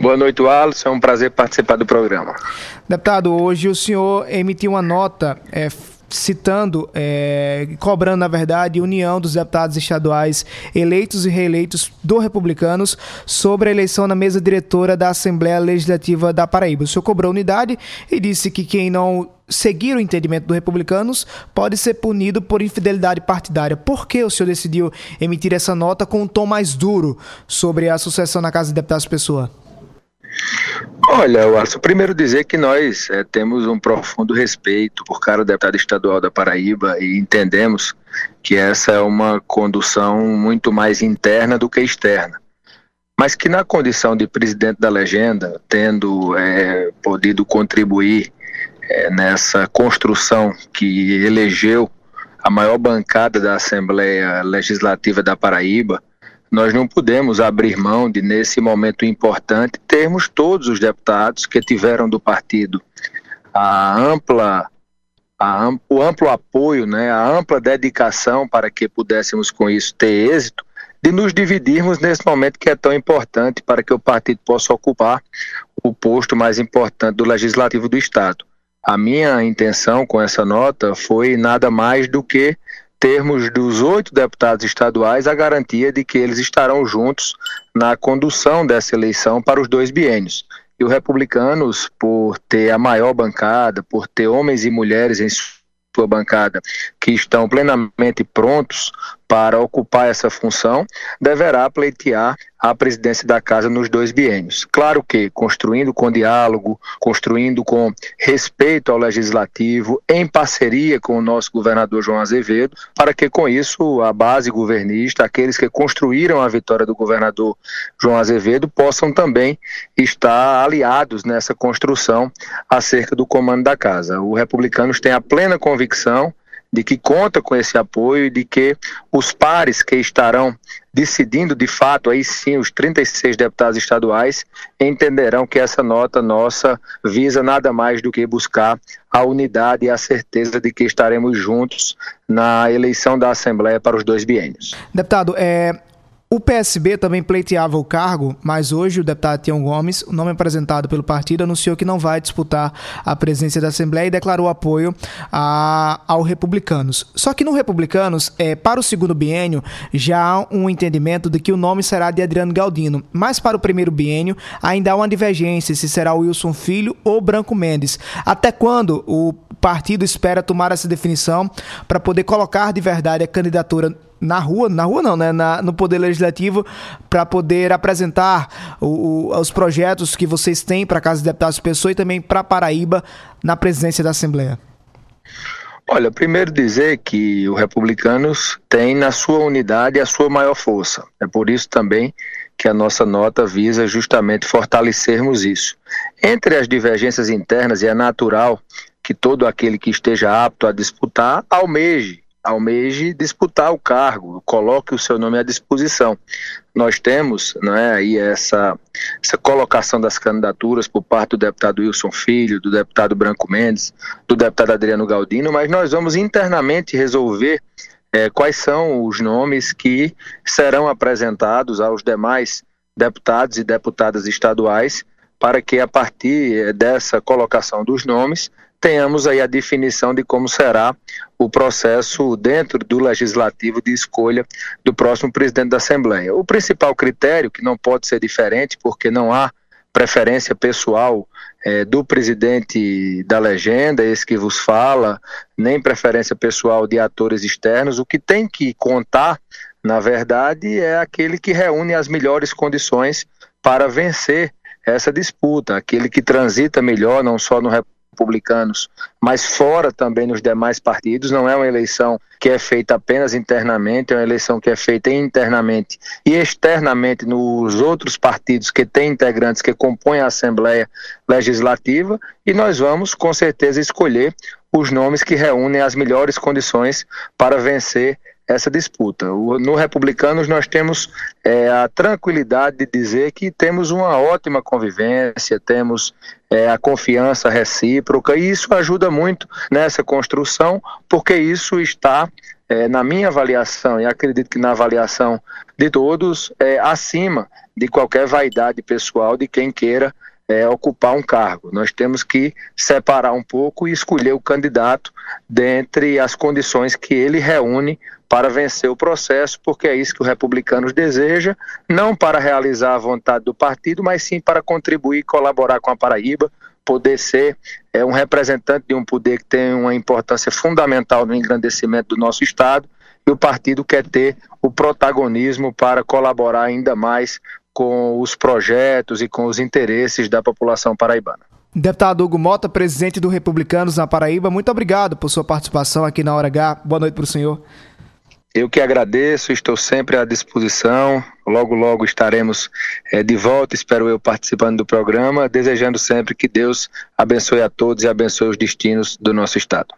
Boa noite, Alisson. É um prazer participar do programa. Deputado, hoje o senhor emitiu uma nota é, citando, é, cobrando, na verdade, união dos deputados estaduais eleitos e reeleitos do Republicanos sobre a eleição na mesa diretora da Assembleia Legislativa da Paraíba. O senhor cobrou unidade e disse que quem não seguir o entendimento do Republicanos pode ser punido por infidelidade partidária. Por que o senhor decidiu emitir essa nota com um tom mais duro sobre a sucessão na Casa de Deputados Pessoa? Olha, Watson, primeiro dizer que nós é, temos um profundo respeito por cara deputado estadual da Paraíba e entendemos que essa é uma condução muito mais interna do que externa. Mas que na condição de presidente da legenda, tendo é, podido contribuir é, nessa construção que elegeu a maior bancada da Assembleia Legislativa da Paraíba, nós não podemos abrir mão de, nesse momento importante, termos todos os deputados que tiveram do partido a ampla, a, o amplo apoio, né, a ampla dedicação para que pudéssemos com isso ter êxito, de nos dividirmos nesse momento que é tão importante para que o partido possa ocupar o posto mais importante do Legislativo do Estado. A minha intenção com essa nota foi nada mais do que termos dos oito deputados estaduais a garantia de que eles estarão juntos na condução dessa eleição para os dois biênios. E os republicanos, por ter a maior bancada, por ter homens e mulheres em sua bancada que estão plenamente prontos para ocupar essa função, deverá pleitear a presidência da casa nos dois biênios. Claro que construindo com diálogo, construindo com respeito ao legislativo, em parceria com o nosso governador João Azevedo, para que com isso a base governista, aqueles que construíram a vitória do governador João Azevedo, possam também estar aliados nessa construção acerca do comando da casa. Os republicanos têm a plena convicção de que conta com esse apoio e de que os pares que estarão decidindo de fato, aí sim, os 36 deputados estaduais entenderão que essa nota nossa visa nada mais do que buscar a unidade e a certeza de que estaremos juntos na eleição da Assembleia para os dois biênios. Deputado, é, o PSB também pleiteava o cargo, mas hoje o deputado Tião Gomes, o nome apresentado pelo partido, anunciou que não vai disputar a presidência da Assembleia e declarou apoio a, ao Republicanos. Só que no Republicanos, é, para o segundo biênio, já há um entendimento de que o nome será de Adriano Galdino, mas para o primeiro biênio ainda há uma divergência se será Wilson Filho ou Branco Mendes. Até quando o partido espera tomar essa definição para poder colocar de verdade a candidatura na rua, na rua não, né? Na, no Poder Legislativo, para poder apresentar o, o, os projetos que vocês têm para a Casa de Deputados Pessoa e também para Paraíba na presidência da Assembleia? Olha, primeiro dizer que os republicanos têm na sua unidade a sua maior força. É por isso também que a nossa nota visa justamente fortalecermos isso. Entre as divergências internas, é natural que todo aquele que esteja apto a disputar almeje almeje disputar o cargo, coloque o seu nome à disposição. Nós temos né, aí essa, essa colocação das candidaturas por parte do deputado Wilson Filho, do deputado Branco Mendes, do deputado Adriano Galdino, mas nós vamos internamente resolver é, quais são os nomes que serão apresentados aos demais deputados e deputadas estaduais para que a partir dessa colocação dos nomes tenhamos aí a definição de como será o processo dentro do legislativo de escolha do próximo presidente da Assembleia. O principal critério, que não pode ser diferente, porque não há preferência pessoal é, do presidente da legenda, esse que vos fala, nem preferência pessoal de atores externos, o que tem que contar, na verdade, é aquele que reúne as melhores condições para vencer essa disputa, aquele que transita melhor, não só no republicanos, mas fora também nos demais partidos. Não é uma eleição que é feita apenas internamente, é uma eleição que é feita internamente e externamente nos outros partidos que têm integrantes que compõem a Assembleia Legislativa. E nós vamos, com certeza, escolher os nomes que reúnem as melhores condições para vencer essa disputa. no Republicanos nós temos é, a tranquilidade de dizer que temos uma ótima convivência, temos é, a confiança recíproca e isso ajuda muito nessa construção, porque isso está é, na minha avaliação, e acredito que na avaliação de todos, é acima de qualquer vaidade pessoal de quem queira é, ocupar um cargo. Nós temos que separar um pouco e escolher o candidato dentre as condições que ele reúne para vencer o processo, porque é isso que o republicanos deseja, não para realizar a vontade do partido, mas sim para contribuir e colaborar com a Paraíba, poder ser é, um representante de um poder que tem uma importância fundamental no engrandecimento do nosso Estado, e o partido quer ter o protagonismo para colaborar ainda mais com os projetos e com os interesses da população paraibana. Deputado Hugo Mota, presidente do Republicanos na Paraíba, muito obrigado por sua participação aqui na Hora H. Boa noite para o senhor. Eu que agradeço, estou sempre à disposição. Logo, logo estaremos é, de volta, espero eu participando do programa, desejando sempre que Deus abençoe a todos e abençoe os destinos do nosso Estado.